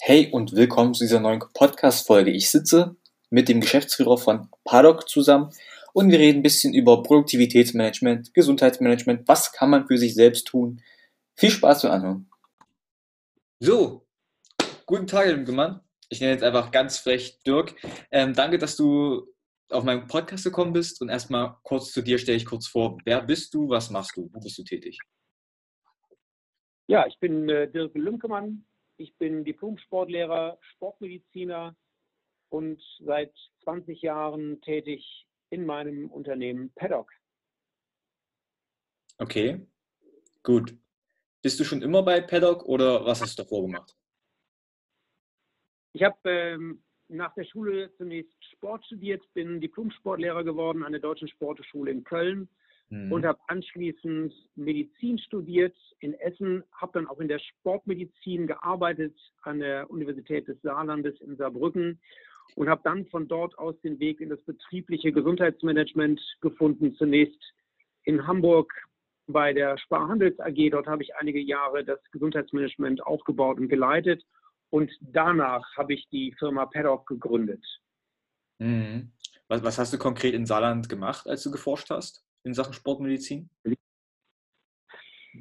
Hey und willkommen zu dieser neuen Podcast-Folge. Ich sitze mit dem Geschäftsführer von Paddock zusammen und wir reden ein bisschen über Produktivitätsmanagement, Gesundheitsmanagement. Was kann man für sich selbst tun? Viel Spaß beim Anhören. So, guten Tag, Herr Lümgemann. Ich nenne jetzt einfach ganz frech Dirk. Ähm, danke, dass du auf meinen Podcast gekommen bist und erstmal kurz zu dir stelle ich kurz vor. Wer bist du? Was machst du? Wo bist du tätig? Ja, ich bin äh, Dirk Lümkemann, ich bin Diplom-Sportlehrer, Sportmediziner und seit 20 Jahren tätig in meinem Unternehmen Paddock. Okay, gut. Bist du schon immer bei Paddock oder was hast du davor gemacht? Ich habe ähm, nach der Schule zunächst Sport studiert, bin Diplom-Sportlehrer geworden an der Deutschen Sporteschule in Köln mhm. und habe anschließend Medizin studiert in Essen, habe dann auch in der Sportmedizin gearbeitet an der Universität des Saarlandes in Saarbrücken und habe dann von dort aus den Weg in das betriebliche Gesundheitsmanagement gefunden. Zunächst in Hamburg bei der Sparhandels AG. Dort habe ich einige Jahre das Gesundheitsmanagement aufgebaut und geleitet. Und danach habe ich die Firma Paddock gegründet. Mhm. Was, was, hast du konkret in Saarland gemacht, als du geforscht hast? In Sachen Sportmedizin?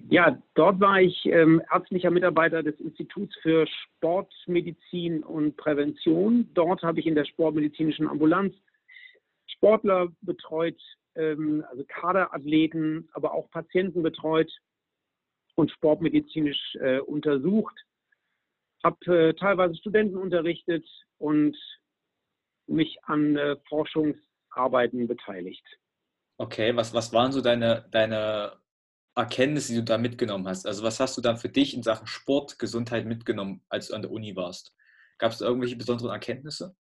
Ja, dort war ich ähm, ärztlicher Mitarbeiter des Instituts für Sportmedizin und Prävention. Dort habe ich in der sportmedizinischen Ambulanz Sportler betreut, ähm, also Kaderathleten, aber auch Patienten betreut und sportmedizinisch äh, untersucht. Habe äh, teilweise Studenten unterrichtet und mich an äh, Forschungsarbeiten beteiligt. Okay, was, was waren so deine, deine Erkenntnisse, die du da mitgenommen hast? Also was hast du da für dich in Sachen Sport, Gesundheit mitgenommen, als du an der Uni warst? Gab es irgendwelche besonderen Erkenntnisse?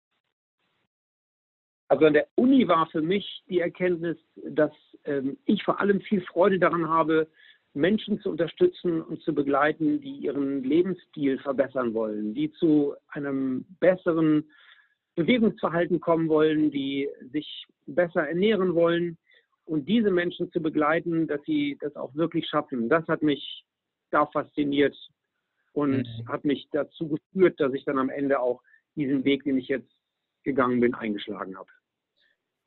Also an der Uni war für mich die Erkenntnis, dass ähm, ich vor allem viel Freude daran habe, Menschen zu unterstützen und zu begleiten, die ihren Lebensstil verbessern wollen, die zu einem besseren Bewegungsverhalten kommen wollen, die sich besser ernähren wollen und diese Menschen zu begleiten, dass sie das auch wirklich schaffen, das hat mich da fasziniert und mhm. hat mich dazu geführt, dass ich dann am Ende auch diesen Weg, den ich jetzt gegangen bin, eingeschlagen habe.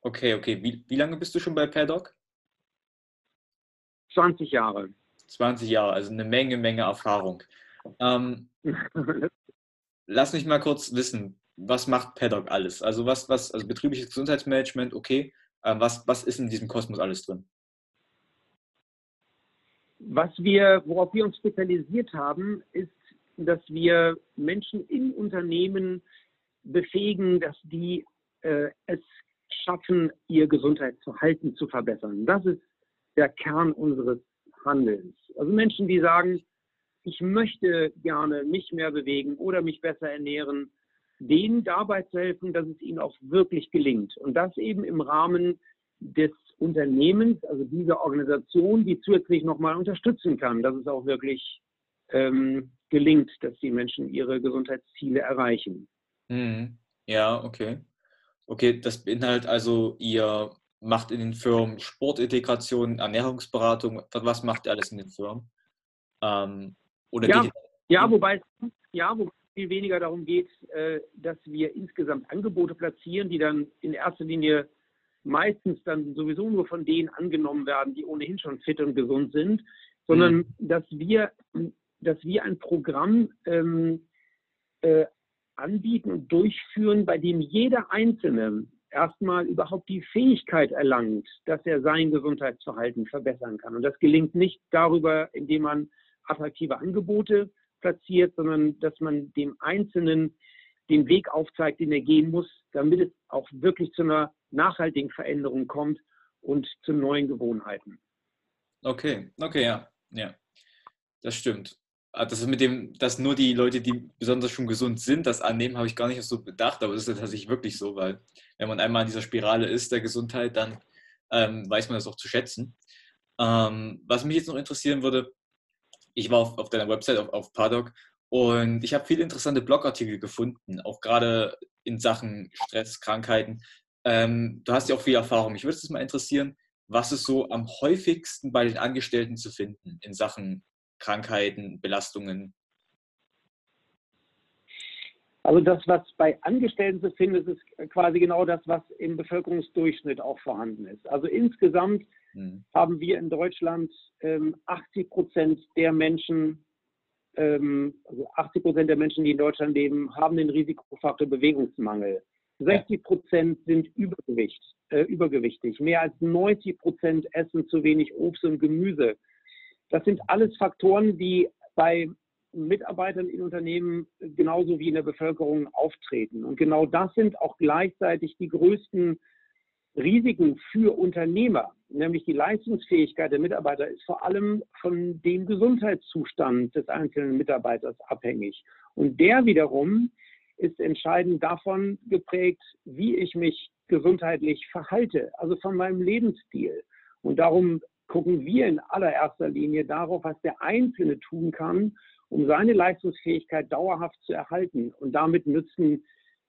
Okay, okay. Wie, wie lange bist du schon bei Paddock? 20 Jahre. 20 Jahre, also eine Menge, Menge Erfahrung. Ähm, lass mich mal kurz wissen, was macht Paddock alles? Also was, was, also betriebliches Gesundheitsmanagement, okay. Ähm, was, was ist in diesem Kosmos alles drin? Was wir, worauf wir uns spezialisiert haben, ist, dass wir Menschen in Unternehmen befähigen, dass die äh, es schaffen, ihr Gesundheitsverhalten zu verbessern. Das ist der Kern unseres Handelns. Also Menschen, die sagen, ich möchte gerne mich mehr bewegen oder mich besser ernähren denen dabei zu helfen, dass es ihnen auch wirklich gelingt. Und das eben im Rahmen des Unternehmens, also dieser Organisation, die zusätzlich nochmal unterstützen kann, dass es auch wirklich ähm, gelingt, dass die Menschen ihre Gesundheitsziele erreichen. Mhm. Ja, okay. Okay, das beinhaltet also, ihr macht in den Firmen Sportintegration, Ernährungsberatung. Was macht ihr alles in den Firmen? Ähm, oder ja, ja, wobei, ja, wobei viel weniger darum geht, äh, dass wir insgesamt Angebote platzieren, die dann in erster Linie meistens dann sowieso nur von denen angenommen werden, die ohnehin schon fit und gesund sind, sondern mhm. dass wir, dass wir ein Programm ähm, äh, anbieten und durchführen, bei dem jeder Einzelne erstmal überhaupt die Fähigkeit erlangt, dass er sein Gesundheitsverhalten verbessern kann. Und das gelingt nicht darüber, indem man attraktive Angebote platziert, sondern dass man dem Einzelnen den Weg aufzeigt, den er gehen muss, damit es auch wirklich zu einer nachhaltigen Veränderung kommt und zu neuen Gewohnheiten. Okay, okay, ja, ja, das stimmt. Ah, das mit dem, dass nur die Leute, die besonders schon gesund sind, das annehmen, habe ich gar nicht so bedacht, aber das ist tatsächlich wirklich so, weil wenn man einmal in dieser Spirale ist der Gesundheit, dann ähm, weiß man das auch zu schätzen. Ähm, was mich jetzt noch interessieren würde, ich war auf, auf deiner Website, auf, auf Paddock, und ich habe viele interessante Blogartikel gefunden, auch gerade in Sachen Stress, Krankheiten. Ähm, du hast ja auch viel Erfahrung. Mich würde es mal interessieren, was ist so am häufigsten bei den Angestellten zu finden in Sachen Krankheiten, Belastungen? Also das, was bei Angestellten zu finden ist, ist quasi genau das, was im Bevölkerungsdurchschnitt auch vorhanden ist. Also insgesamt mhm. haben wir in Deutschland ähm, 80 Prozent der Menschen, ähm, also 80 Prozent der Menschen, die in Deutschland leben, haben den Risikofaktor Bewegungsmangel. 60 Prozent sind Übergewicht, äh, übergewichtig. Mehr als 90 Prozent essen zu wenig Obst und Gemüse. Das sind alles Faktoren, die bei Mitarbeitern in Unternehmen genauso wie in der Bevölkerung auftreten. Und genau das sind auch gleichzeitig die größten Risiken für Unternehmer, nämlich die Leistungsfähigkeit der Mitarbeiter ist vor allem von dem Gesundheitszustand des einzelnen Mitarbeiters abhängig. Und der wiederum ist entscheidend davon geprägt, wie ich mich gesundheitlich verhalte, also von meinem Lebensstil. Und darum gucken wir in allererster Linie darauf, was der Einzelne tun kann, um seine Leistungsfähigkeit dauerhaft zu erhalten. Und damit nutzen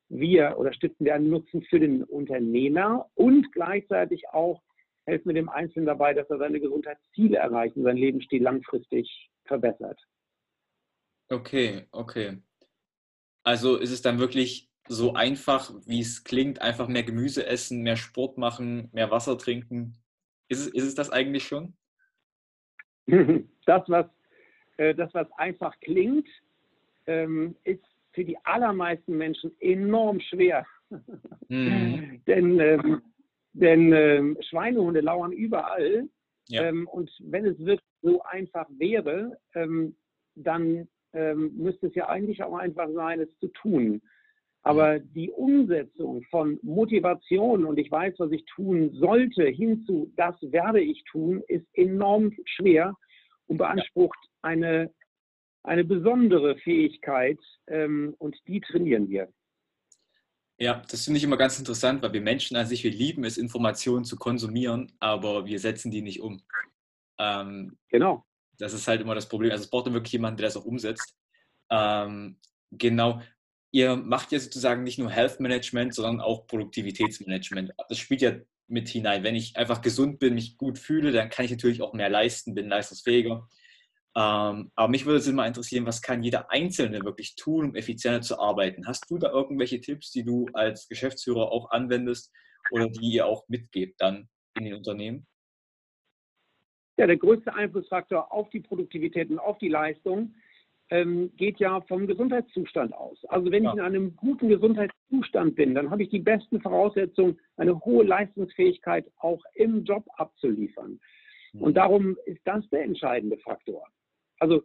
wir oder stiften wir einen Nutzen für den Unternehmer und gleichzeitig auch helfen wir dem Einzelnen dabei, dass er seine Gesundheitsziele erreicht und seinen Lebensstil langfristig verbessert. Okay, okay. Also ist es dann wirklich so einfach, wie es klingt, einfach mehr Gemüse essen, mehr Sport machen, mehr Wasser trinken? Ist es, ist es das eigentlich schon? Das, was äh, das, was einfach klingt, ähm, ist für die allermeisten Menschen enorm schwer. Mhm. denn ähm, denn ähm, Schweinehunde lauern überall. Ja. Ähm, und wenn es wirklich so einfach wäre, ähm, dann ähm, müsste es ja eigentlich auch einfach sein, es zu tun. Aber die Umsetzung von Motivation und ich weiß, was ich tun sollte, hinzu, das werde ich tun, ist enorm schwer und beansprucht eine, eine besondere Fähigkeit ähm, und die trainieren wir. Ja, das finde ich immer ganz interessant, weil wir Menschen an sich, wir lieben es, Informationen zu konsumieren, aber wir setzen die nicht um. Ähm, genau. Das ist halt immer das Problem. Also es braucht dann wirklich jemanden, der das auch umsetzt. Ähm, genau. Ihr macht ja sozusagen nicht nur Health Management, sondern auch Produktivitätsmanagement. Das spielt ja mit hinein. Wenn ich einfach gesund bin, mich gut fühle, dann kann ich natürlich auch mehr leisten, bin leistungsfähiger. Ähm, aber mich würde es immer interessieren, was kann jeder Einzelne wirklich tun, um effizienter zu arbeiten? Hast du da irgendwelche Tipps, die du als Geschäftsführer auch anwendest oder die ihr auch mitgebt dann in den Unternehmen? Ja, der größte Einflussfaktor auf die Produktivität und auf die Leistung ähm, geht ja vom Gesundheitszustand aus. Also wenn ja. ich in einem guten Gesundheitszustand bin, dann habe ich die besten Voraussetzungen, eine hohe Leistungsfähigkeit auch im Job abzuliefern. Mhm. Und darum ist das der entscheidende Faktor. Also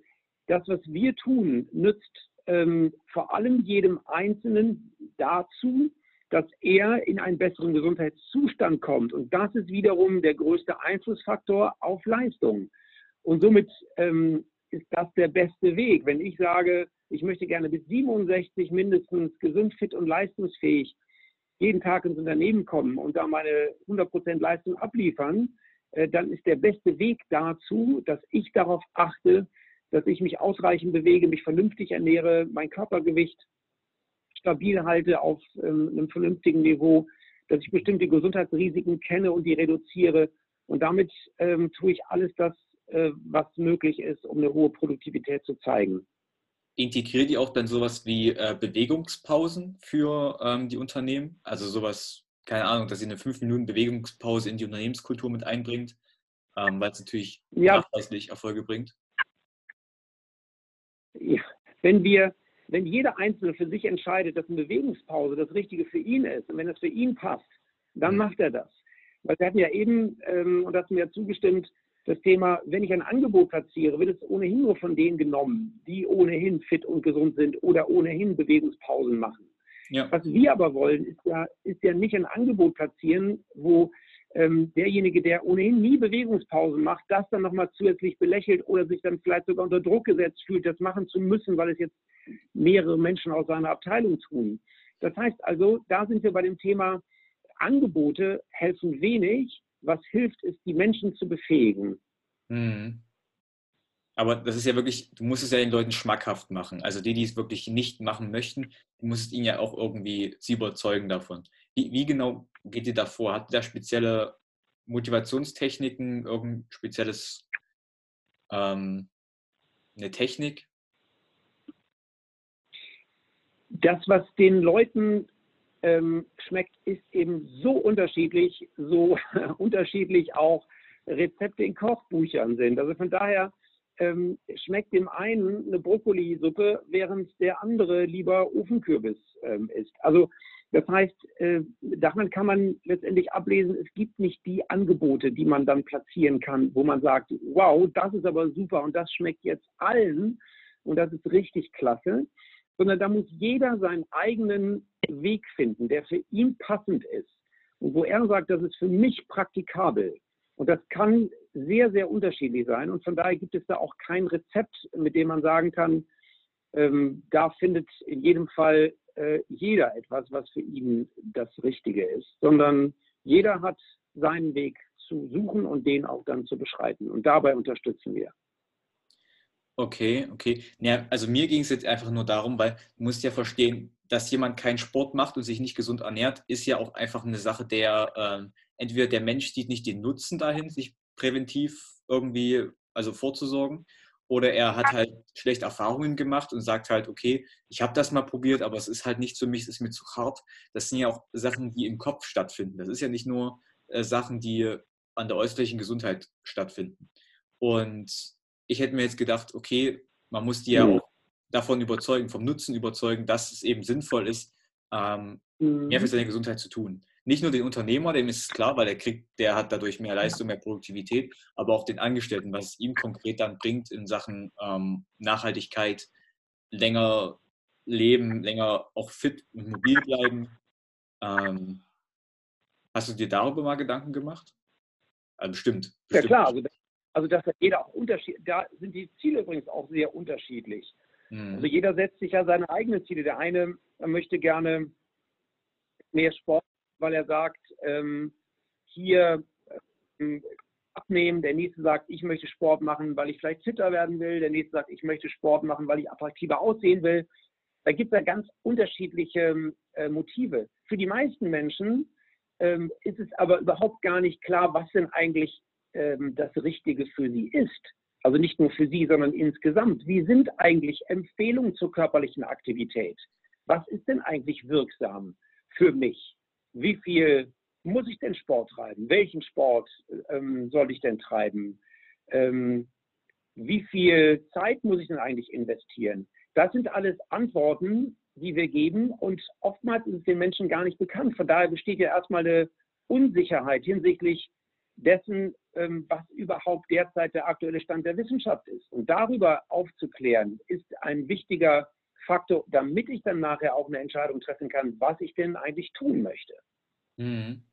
das, was wir tun, nützt ähm, vor allem jedem Einzelnen dazu, dass er in einen besseren Gesundheitszustand kommt. Und das ist wiederum der größte Einflussfaktor auf Leistung. Und somit ähm, ist das der beste Weg. Wenn ich sage, ich möchte gerne bis 67 mindestens gesund, fit und leistungsfähig jeden Tag ins Unternehmen kommen und da meine 100% Leistung abliefern, äh, dann ist der beste Weg dazu, dass ich darauf achte, dass ich mich ausreichend bewege, mich vernünftig ernähre, mein Körpergewicht stabil halte auf ähm, einem vernünftigen Niveau, dass ich bestimmte Gesundheitsrisiken kenne und die reduziere. Und damit ähm, tue ich alles das, äh, was möglich ist, um eine hohe Produktivität zu zeigen. Integriert ihr auch dann sowas wie äh, Bewegungspausen für ähm, die Unternehmen? Also sowas, keine Ahnung, dass ihr eine 5 Minuten Bewegungspause in die Unternehmenskultur mit einbringt, ähm, weil es natürlich ja. nachweislich Erfolge bringt? Wenn wir wenn jeder Einzelne für sich entscheidet, dass eine Bewegungspause das Richtige für ihn ist und wenn es für ihn passt, dann mhm. macht er das. Weil wir hatten ja eben, ähm, und das mir ja zugestimmt, das Thema, wenn ich ein Angebot platziere, wird es ohnehin nur von denen genommen, die ohnehin fit und gesund sind oder ohnehin Bewegungspausen machen. Ja. Was wir aber wollen, ist ja, ist ja nicht ein Angebot platzieren, wo ähm, derjenige, der ohnehin nie Bewegungspausen macht, das dann nochmal zusätzlich belächelt oder sich dann vielleicht sogar unter Druck gesetzt fühlt, das machen zu müssen, weil es jetzt mehrere Menschen aus seiner Abteilung tun. Das heißt also, da sind wir bei dem Thema, Angebote helfen wenig. Was hilft, ist, die Menschen zu befähigen. Mhm. Aber das ist ja wirklich, du musst es ja den Leuten schmackhaft machen. Also die, die es wirklich nicht machen möchten, du musst ihnen ja auch irgendwie sie überzeugen davon. Wie, wie genau geht ihr da vor? Habt ihr da spezielle Motivationstechniken, irgendein spezielles, ähm, eine Technik? das, was den Leuten ähm, schmeckt, ist eben so unterschiedlich, so unterschiedlich auch Rezepte in Kochbüchern sind. Also von daher ähm, schmeckt dem einen eine Brokkolisuppe, während der andere lieber Ofenkürbis ähm, isst. Also das heißt, äh, daran kann man letztendlich ablesen, es gibt nicht die Angebote, die man dann platzieren kann, wo man sagt, wow, das ist aber super und das schmeckt jetzt allen und das ist richtig klasse, sondern da muss jeder seinen eigenen Weg finden, der für ihn passend ist und wo er sagt, das ist für mich praktikabel. Und das kann sehr, sehr unterschiedlich sein. Und von daher gibt es da auch kein Rezept, mit dem man sagen kann, ähm, da findet in jedem Fall jeder etwas, was für ihn das Richtige ist, sondern jeder hat seinen Weg zu suchen und den auch dann zu beschreiten. Und dabei unterstützen wir. Okay, okay. Ja, also mir ging es jetzt einfach nur darum, weil du musst ja verstehen, dass jemand keinen Sport macht und sich nicht gesund ernährt, ist ja auch einfach eine Sache der, äh, entweder der Mensch sieht nicht den Nutzen dahin, sich präventiv irgendwie also vorzusorgen, oder er hat halt schlechte Erfahrungen gemacht und sagt halt, okay, ich habe das mal probiert, aber es ist halt nicht für mich, es ist mir zu hart. Das sind ja auch Sachen, die im Kopf stattfinden. Das ist ja nicht nur äh, Sachen, die an der äußerlichen Gesundheit stattfinden. Und ich hätte mir jetzt gedacht, okay, man muss die ja mhm. auch davon überzeugen, vom Nutzen überzeugen, dass es eben sinnvoll ist, ähm, mehr für mhm. seine Gesundheit zu tun nicht nur den Unternehmer, dem ist es klar, weil er kriegt, der hat dadurch mehr Leistung, mehr Produktivität, aber auch den Angestellten, was es ihm konkret dann bringt in Sachen ähm, Nachhaltigkeit, länger leben, länger auch fit und mobil bleiben. Ähm, hast du dir darüber mal Gedanken gemacht? Also bestimmt, bestimmt. Ja klar, also, also dass jeder auch unterschiedlich, da sind die Ziele übrigens auch sehr unterschiedlich. Hm. Also jeder setzt sich ja seine eigenen Ziele. Der eine möchte gerne mehr Sport weil er sagt, ähm, hier ähm, abnehmen. Der nächste sagt, ich möchte Sport machen, weil ich vielleicht fitter werden will. Der nächste sagt, ich möchte Sport machen, weil ich attraktiver aussehen will. Da gibt es ja ganz unterschiedliche äh, Motive. Für die meisten Menschen ähm, ist es aber überhaupt gar nicht klar, was denn eigentlich ähm, das Richtige für sie ist. Also nicht nur für sie, sondern insgesamt. Wie sind eigentlich Empfehlungen zur körperlichen Aktivität? Was ist denn eigentlich wirksam für mich? Wie viel muss ich denn Sport treiben? Welchen Sport ähm, soll ich denn treiben? Ähm, wie viel Zeit muss ich denn eigentlich investieren? Das sind alles Antworten, die wir geben und oftmals ist es den Menschen gar nicht bekannt. Von daher besteht ja erstmal eine Unsicherheit hinsichtlich dessen, ähm, was überhaupt derzeit der aktuelle Stand der Wissenschaft ist. Und darüber aufzuklären, ist ein wichtiger Faktor, damit ich dann nachher auch eine Entscheidung treffen kann, was ich denn eigentlich tun möchte. Mhm.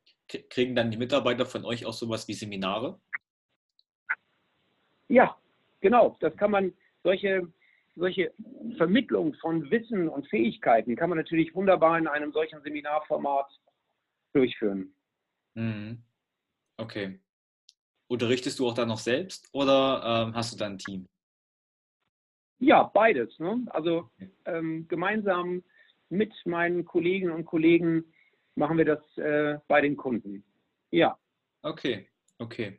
Kriegen dann die Mitarbeiter von euch auch sowas wie Seminare? Ja, genau. Das kann man, solche, solche Vermittlung von Wissen und Fähigkeiten kann man natürlich wunderbar in einem solchen Seminarformat durchführen. Mhm. Okay. Unterrichtest du auch da noch selbst oder ähm, hast du da ein Team? Ja, beides. Ne? Also ähm, gemeinsam mit meinen Kolleginnen und Kollegen machen wir das äh, bei den Kunden. Ja. Okay, okay.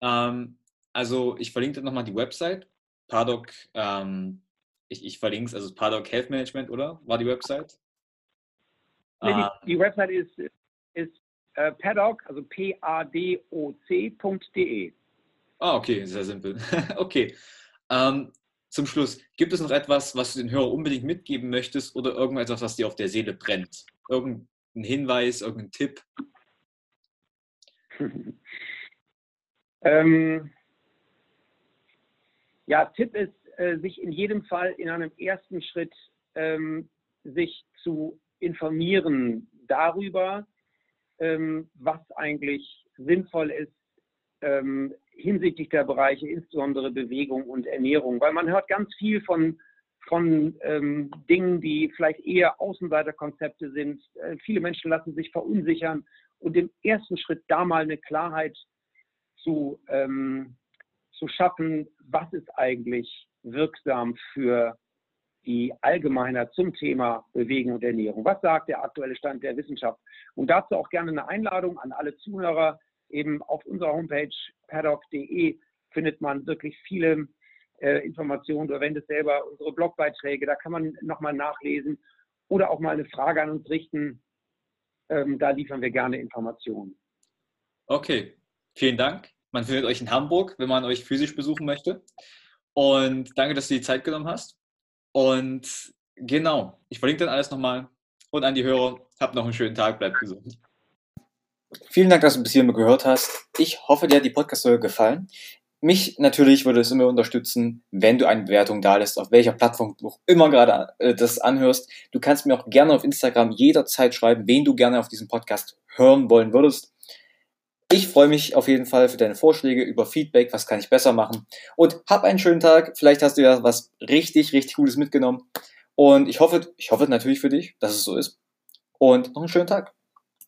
Ähm, also ich verlinke nochmal die Website. Paddock, ähm, ich, ich verlinke es, also Paddock Health Management, oder? War die Website? Nee, die, ähm. die, Website ist, ist äh, Paddock, also P-A-D-O-C.de. Ah, okay, sehr simpel. okay. Ähm, zum Schluss, gibt es noch etwas, was du den Hörer unbedingt mitgeben möchtest oder irgendetwas, was dir auf der Seele brennt? Irgendein Hinweis, irgendein Tipp? ähm, ja, Tipp ist, äh, sich in jedem Fall in einem ersten Schritt ähm, sich zu informieren darüber, ähm, was eigentlich sinnvoll ist, ähm, hinsichtlich der Bereiche, insbesondere Bewegung und Ernährung, weil man hört ganz viel von, von ähm, Dingen, die vielleicht eher Außenseiterkonzepte sind. Äh, viele Menschen lassen sich verunsichern und im ersten Schritt da mal eine Klarheit zu, ähm, zu schaffen, was ist eigentlich wirksam für die Allgemeinheit zum Thema Bewegung und Ernährung. Was sagt der aktuelle Stand der Wissenschaft? Und dazu auch gerne eine Einladung an alle Zuhörer, eben auf unserer Homepage paddock.de findet man wirklich viele äh, Informationen. Du erwähntest selber unsere Blogbeiträge, da kann man nochmal nachlesen. oder auch mal eine Frage an uns richten. Ähm, da liefern wir gerne Informationen. Okay, vielen Dank. Man findet euch in Hamburg, wenn man euch physisch besuchen möchte. Und danke, dass du die Zeit genommen hast. Und genau, ich verlinke dann alles nochmal. Und an die Hörer, habt noch einen schönen Tag, bleibt gesund. Vielen Dank, dass du bis hierhin gehört hast. Ich hoffe, dir hat die Podcast-Folge gefallen. Mich natürlich würde es immer unterstützen, wenn du eine Bewertung da lässt, auf welcher Plattform du auch immer gerade äh, das anhörst. Du kannst mir auch gerne auf Instagram jederzeit schreiben, wen du gerne auf diesem Podcast hören wollen würdest. Ich freue mich auf jeden Fall für deine Vorschläge über Feedback, was kann ich besser machen. Und hab einen schönen Tag. Vielleicht hast du ja was richtig, richtig Cooles mitgenommen. Und ich hoffe, ich hoffe natürlich für dich, dass es so ist. Und noch einen schönen Tag.